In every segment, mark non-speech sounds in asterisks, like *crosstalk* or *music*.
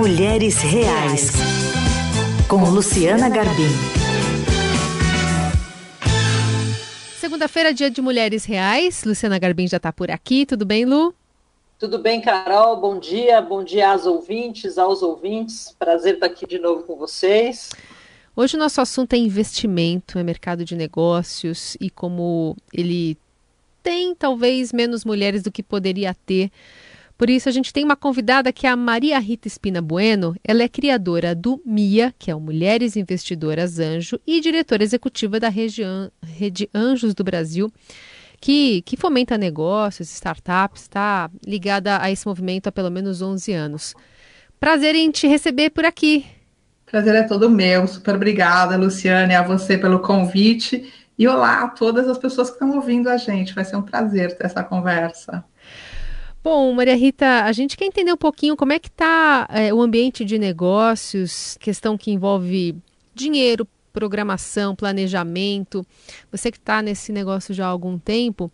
Mulheres Reais, com Luciana Garbim. Segunda-feira, dia de Mulheres Reais. Luciana Garbim já está por aqui. Tudo bem, Lu? Tudo bem, Carol? Bom dia, bom dia às ouvintes, aos ouvintes. Prazer estar aqui de novo com vocês. Hoje o nosso assunto é investimento, é mercado de negócios e como ele tem talvez menos mulheres do que poderia ter. Por isso a gente tem uma convidada que é a Maria Rita Espina Bueno. Ela é criadora do MIA, que é o Mulheres Investidoras Anjo, e diretora executiva da Rede Anjos do Brasil, que, que fomenta negócios, startups, está ligada a esse movimento há pelo menos 11 anos. Prazer em te receber por aqui. Prazer é todo meu. Super obrigada, Luciane, a você pelo convite. E olá a todas as pessoas que estão ouvindo a gente. Vai ser um prazer ter essa conversa. Bom, Maria Rita, a gente quer entender um pouquinho como é que está é, o ambiente de negócios, questão que envolve dinheiro, programação, planejamento. Você que está nesse negócio já há algum tempo,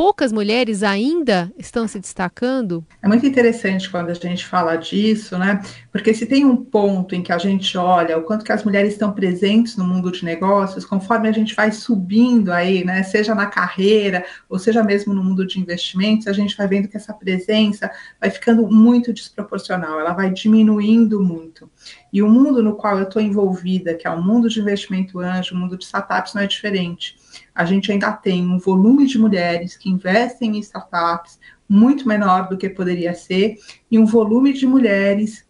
poucas mulheres ainda estão se destacando? É muito interessante quando a gente fala disso, né? Porque se tem um ponto em que a gente olha o quanto que as mulheres estão presentes no mundo de negócios, conforme a gente vai subindo aí, né? Seja na carreira ou seja mesmo no mundo de investimentos, a gente vai vendo que essa presença vai ficando muito desproporcional, ela vai diminuindo muito. E o mundo no qual eu estou envolvida, que é o mundo de investimento anjo, o mundo de startups, não é diferente a gente ainda tem um volume de mulheres que investem em startups muito menor do que poderia ser, e um volume de mulheres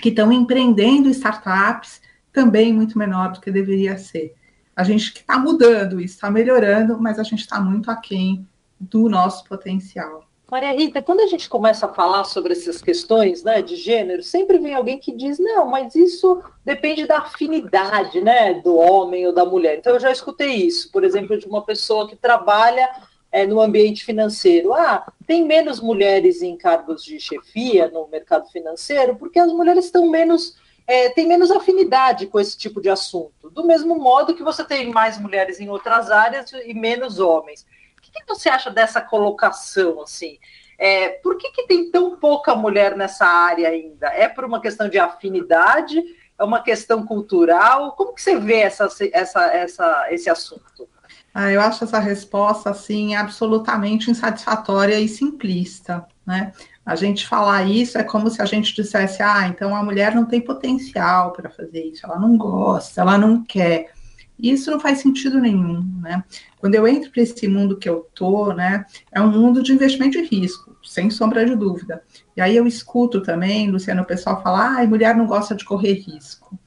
que estão empreendendo startups também muito menor do que deveria ser. A gente está mudando está melhorando, mas a gente está muito aquém do nosso potencial. Maria Rita, quando a gente começa a falar sobre essas questões né, de gênero, sempre vem alguém que diz, não, mas isso depende da afinidade né, do homem ou da mulher. Então eu já escutei isso, por exemplo, de uma pessoa que trabalha é, no ambiente financeiro. Ah, tem menos mulheres em cargos de chefia no mercado financeiro, porque as mulheres estão menos. É, têm menos afinidade com esse tipo de assunto. Do mesmo modo que você tem mais mulheres em outras áreas e menos homens que você acha dessa colocação, assim? É, por que, que tem tão pouca mulher nessa área ainda? É por uma questão de afinidade? É uma questão cultural? Como que você vê essa, essa, essa, esse assunto? Ah, eu acho essa resposta assim absolutamente insatisfatória e simplista, né? A gente falar isso é como se a gente dissesse: ah, então a mulher não tem potencial para fazer isso, ela não gosta, ela não quer. E isso não faz sentido nenhum, né? Quando eu entro para esse mundo que eu tô, né, é um mundo de investimento de risco, sem sombra de dúvida. E aí eu escuto também, Luciano, o pessoal falar, ah, mulher não gosta de correr risco.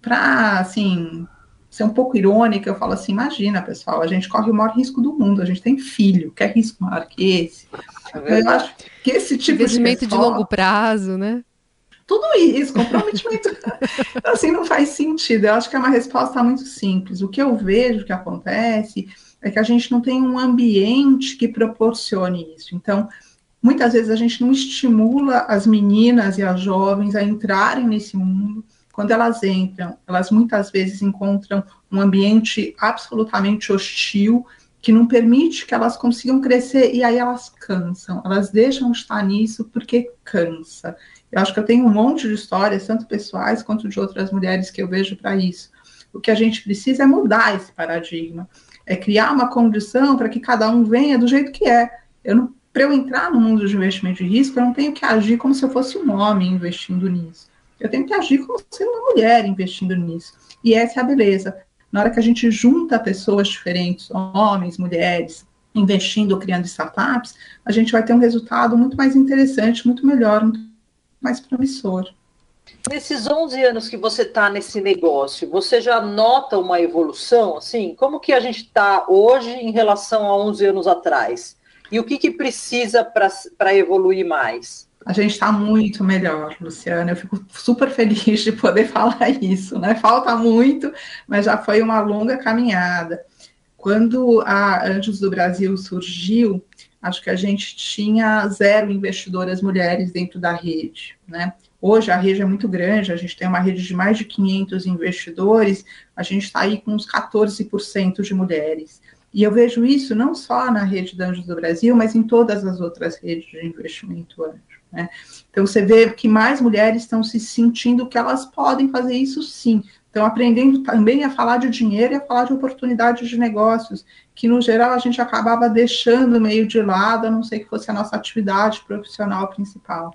Para, assim, ser um pouco irônica, eu falo assim, imagina, pessoal, a gente corre o maior risco do mundo, a gente tem filho, quer risco maior que esse? É eu acho que esse tipo investimento de, investimento de longo prazo, né? Tudo isso, comprometimento. *laughs* assim, não faz sentido. Eu acho que é uma resposta muito simples. O que eu vejo que acontece é que a gente não tem um ambiente que proporcione isso. Então, muitas vezes a gente não estimula as meninas e as jovens a entrarem nesse mundo. Quando elas entram, elas muitas vezes encontram um ambiente absolutamente hostil que não permite que elas consigam crescer e aí elas cansam, elas deixam de estar nisso porque cansa. Eu acho que eu tenho um monte de histórias, tanto pessoais quanto de outras mulheres que eu vejo para isso. O que a gente precisa é mudar esse paradigma, é criar uma condição para que cada um venha do jeito que é. Eu para eu entrar no mundo de investimento de risco, eu não tenho que agir como se eu fosse um homem investindo nisso. Eu tenho que agir como sendo uma mulher investindo nisso. E essa é a beleza. Na hora que a gente junta pessoas diferentes, homens, mulheres, investindo, criando startups, a gente vai ter um resultado muito mais interessante, muito melhor, muito mais promissor. Nesses 11 anos que você está nesse negócio, você já nota uma evolução? Assim, como que a gente está hoje em relação a 11 anos atrás? E o que, que precisa para evoluir mais? A gente está muito melhor, Luciana. Eu fico super feliz de poder *laughs* falar isso, né? Falta muito, mas já foi uma longa caminhada. Quando a Anjos do Brasil surgiu, acho que a gente tinha zero investidoras mulheres dentro da rede, né? Hoje a rede é muito grande, a gente tem uma rede de mais de 500 investidores, a gente está aí com uns 14% de mulheres. E eu vejo isso não só na rede de Anjos do Brasil, mas em todas as outras redes de investimento anjo. Né? Então, você vê que mais mulheres estão se sentindo que elas podem fazer isso sim. Estão aprendendo também a falar de dinheiro e a falar de oportunidades de negócios, que no geral a gente acabava deixando meio de lado, a não ser que fosse a nossa atividade profissional principal.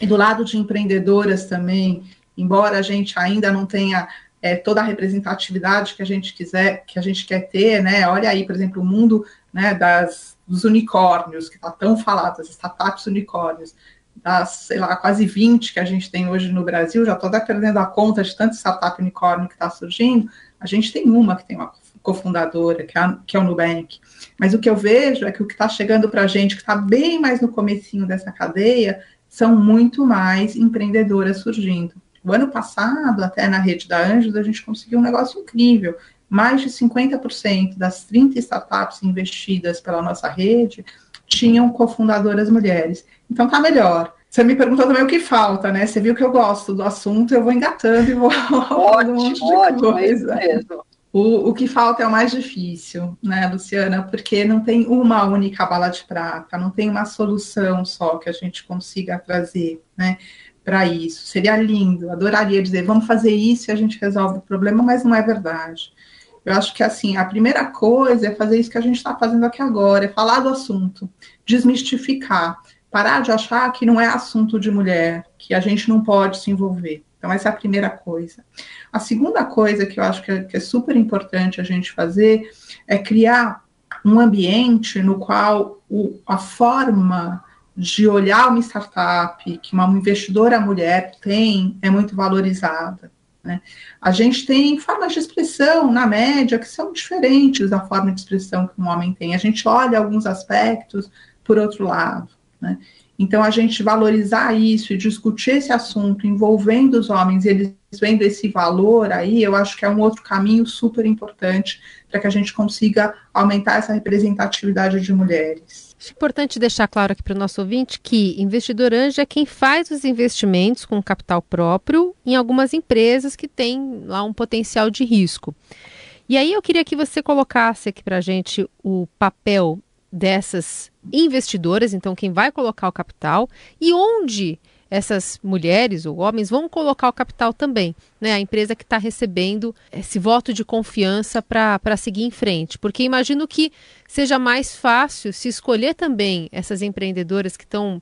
E do lado de empreendedoras também, embora a gente ainda não tenha é, toda a representatividade que a gente quiser, que a gente quer ter, né? Olha aí, por exemplo, o mundo né, das, dos unicórnios, que está tão falado, as startups unicórnios, das, sei lá, quase 20 que a gente tem hoje no Brasil, já estou até perdendo a conta de tanto startup unicórnio que está surgindo, a gente tem uma que tem uma cofundadora, que é, que é o Nubank. Mas o que eu vejo é que o que está chegando para a gente, que está bem mais no comecinho dessa cadeia, são muito mais empreendedoras surgindo. O ano passado, até na rede da Anjos, a gente conseguiu um negócio incrível. Mais de 50% das 30 startups investidas pela nossa rede tinham cofundadoras mulheres. Então tá melhor. Você me perguntou também o que falta, né? Você viu que eu gosto do assunto, eu vou engatando e vou *laughs* falando um monte de ótimo, coisa. É o, o que falta é o mais difícil, né, Luciana? Porque não tem uma única bala de prata, não tem uma solução só que a gente consiga trazer, né? Para isso. Seria lindo, adoraria dizer, vamos fazer isso e a gente resolve o problema, mas não é verdade. Eu acho que assim, a primeira coisa é fazer isso que a gente está fazendo aqui agora, é falar do assunto, desmistificar, parar de achar que não é assunto de mulher, que a gente não pode se envolver. Então, essa é a primeira coisa. A segunda coisa que eu acho que é, que é super importante a gente fazer é criar um ambiente no qual o, a forma de olhar uma startup que uma investidora mulher tem é muito valorizada. Né? A gente tem formas de expressão, na média, que são diferentes da forma de expressão que um homem tem. A gente olha alguns aspectos por outro lado. Né? Então, a gente valorizar isso e discutir esse assunto envolvendo os homens, eles vendo esse valor aí, eu acho que é um outro caminho super importante para que a gente consiga aumentar essa representatividade de mulheres. Acho importante deixar claro aqui para o nosso ouvinte que investidor anjo é quem faz os investimentos com capital próprio em algumas empresas que têm lá um potencial de risco. E aí eu queria que você colocasse aqui para a gente o papel dessas investidoras, então quem vai colocar o capital, e onde essas mulheres ou homens vão colocar o capital também, né? A empresa que está recebendo esse voto de confiança para seguir em frente. Porque imagino que seja mais fácil se escolher também essas empreendedoras que estão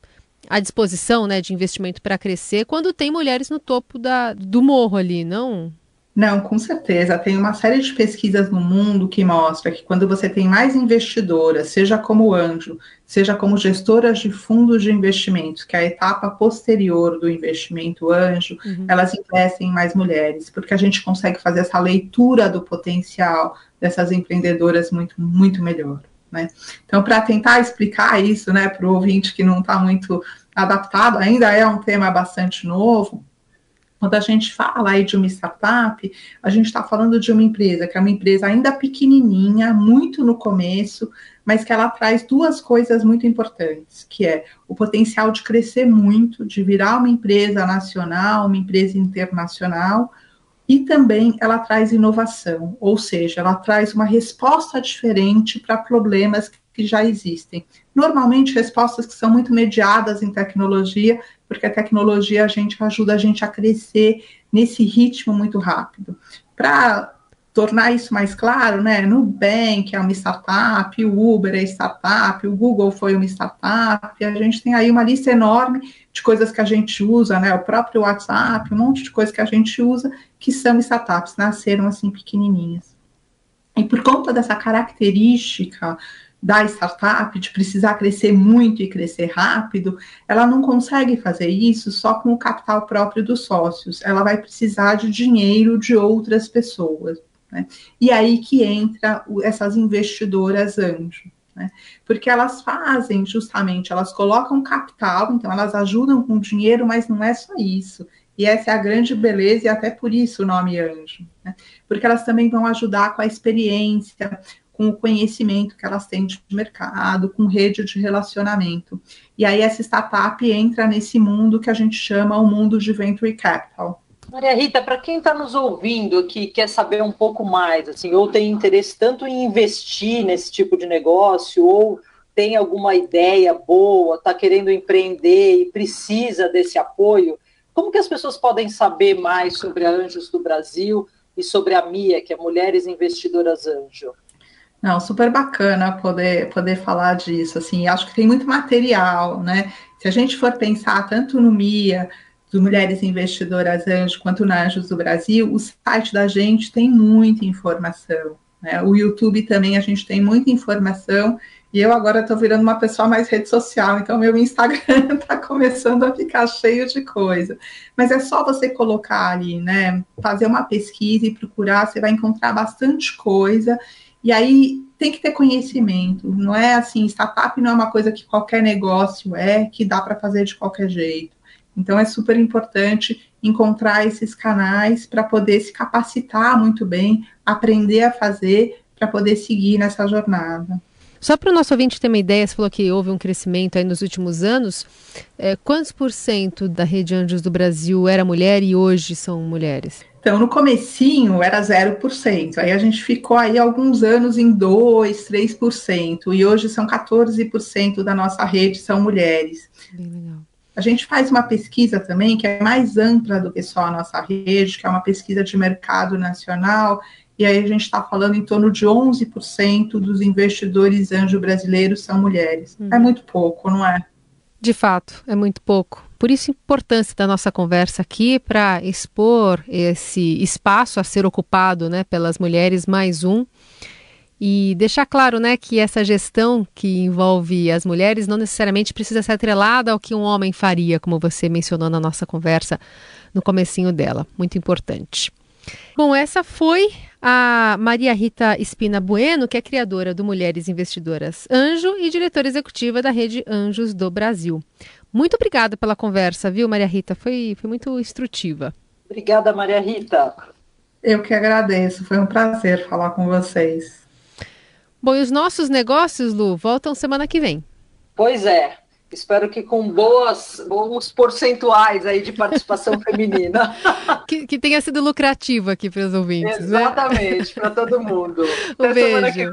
à disposição né, de investimento para crescer quando tem mulheres no topo da, do morro ali, não? Não, com certeza. Tem uma série de pesquisas no mundo que mostra que quando você tem mais investidoras, seja como anjo, seja como gestoras de fundos de investimentos, que é a etapa posterior do investimento anjo, uhum. elas investem em mais mulheres, porque a gente consegue fazer essa leitura do potencial dessas empreendedoras muito, muito melhor. Né? Então, para tentar explicar isso né, para o ouvinte que não está muito adaptado, ainda é um tema bastante novo quando a gente fala aí de uma startup, a gente está falando de uma empresa que é uma empresa ainda pequenininha, muito no começo, mas que ela traz duas coisas muito importantes, que é o potencial de crescer muito, de virar uma empresa nacional, uma empresa internacional, e também ela traz inovação, ou seja, ela traz uma resposta diferente para problemas que já existem. Normalmente respostas que são muito mediadas em tecnologia, porque a tecnologia a gente ajuda a gente a crescer nesse ritmo muito rápido. Para tornar isso mais claro, né? Nubank é uma startup, o Uber é startup, o Google foi uma startup, a gente tem aí uma lista enorme de coisas que a gente usa, né? O próprio WhatsApp, um monte de coisas que a gente usa que são startups, nasceram assim pequenininhas. E por conta dessa característica da startup, de precisar crescer muito e crescer rápido, ela não consegue fazer isso só com o capital próprio dos sócios. Ela vai precisar de dinheiro de outras pessoas. Né? E aí que entra essas investidoras anjo. Né? Porque elas fazem justamente, elas colocam capital, então elas ajudam com dinheiro, mas não é só isso. E essa é a grande beleza, e até por isso o nome anjo. Né? Porque elas também vão ajudar com a experiência, com o conhecimento que elas têm de mercado, com rede de relacionamento. E aí essa startup entra nesse mundo que a gente chama o mundo de venture capital. Maria Rita, para quem está nos ouvindo que quer saber um pouco mais, assim, ou tem interesse tanto em investir nesse tipo de negócio, ou tem alguma ideia boa, está querendo empreender e precisa desse apoio, como que as pessoas podem saber mais sobre a Anjos do Brasil e sobre a MIA, que é Mulheres Investidoras Anjo? Não, super bacana poder, poder falar disso, assim, acho que tem muito material, né? Se a gente for pensar tanto no MIA, do Mulheres Investidoras Anjo, quanto na Anjos do Brasil, o site da gente tem muita informação, né? O YouTube também a gente tem muita informação, e eu agora estou virando uma pessoa mais rede social, então meu Instagram está *laughs* começando a ficar cheio de coisa. Mas é só você colocar ali, né? Fazer uma pesquisa e procurar, você vai encontrar bastante coisa. E aí tem que ter conhecimento, não é assim, startup não é uma coisa que qualquer negócio é, que dá para fazer de qualquer jeito. Então é super importante encontrar esses canais para poder se capacitar muito bem, aprender a fazer para poder seguir nessa jornada. Só para o nosso ouvinte ter uma ideia, você falou que houve um crescimento aí nos últimos anos. É, quantos por cento da rede Anjos do Brasil era mulher e hoje são mulheres? Então, no comecinho era 0%, aí a gente ficou aí alguns anos em 2%, 3%, e hoje são 14% da nossa rede são mulheres. Bem legal. A gente faz uma pesquisa também que é mais ampla do que só a nossa rede, que é uma pesquisa de mercado nacional, e aí a gente está falando em torno de 11% dos investidores anjo brasileiros são mulheres. Uhum. É muito pouco, não é? De fato, é muito pouco. Por isso, a importância da nossa conversa aqui para expor esse espaço a ser ocupado né, pelas mulheres, mais um, e deixar claro né, que essa gestão que envolve as mulheres não necessariamente precisa ser atrelada ao que um homem faria, como você mencionou na nossa conversa no comecinho dela. Muito importante. Bom, essa foi a Maria Rita Espina Bueno, que é criadora do Mulheres Investidoras Anjo e diretora executiva da Rede Anjos do Brasil. Muito obrigada pela conversa, viu, Maria Rita? Foi, foi muito instrutiva. Obrigada, Maria Rita. Eu que agradeço, foi um prazer falar com vocês. Bom, e os nossos negócios, Lu, voltam semana que vem. Pois é. Espero que com boas, bons percentuais aí de participação *laughs* feminina. Que, que, tenha sido lucrativo aqui para os ouvintes. Né? Exatamente, né? para todo mundo. *laughs* Um Até beijo.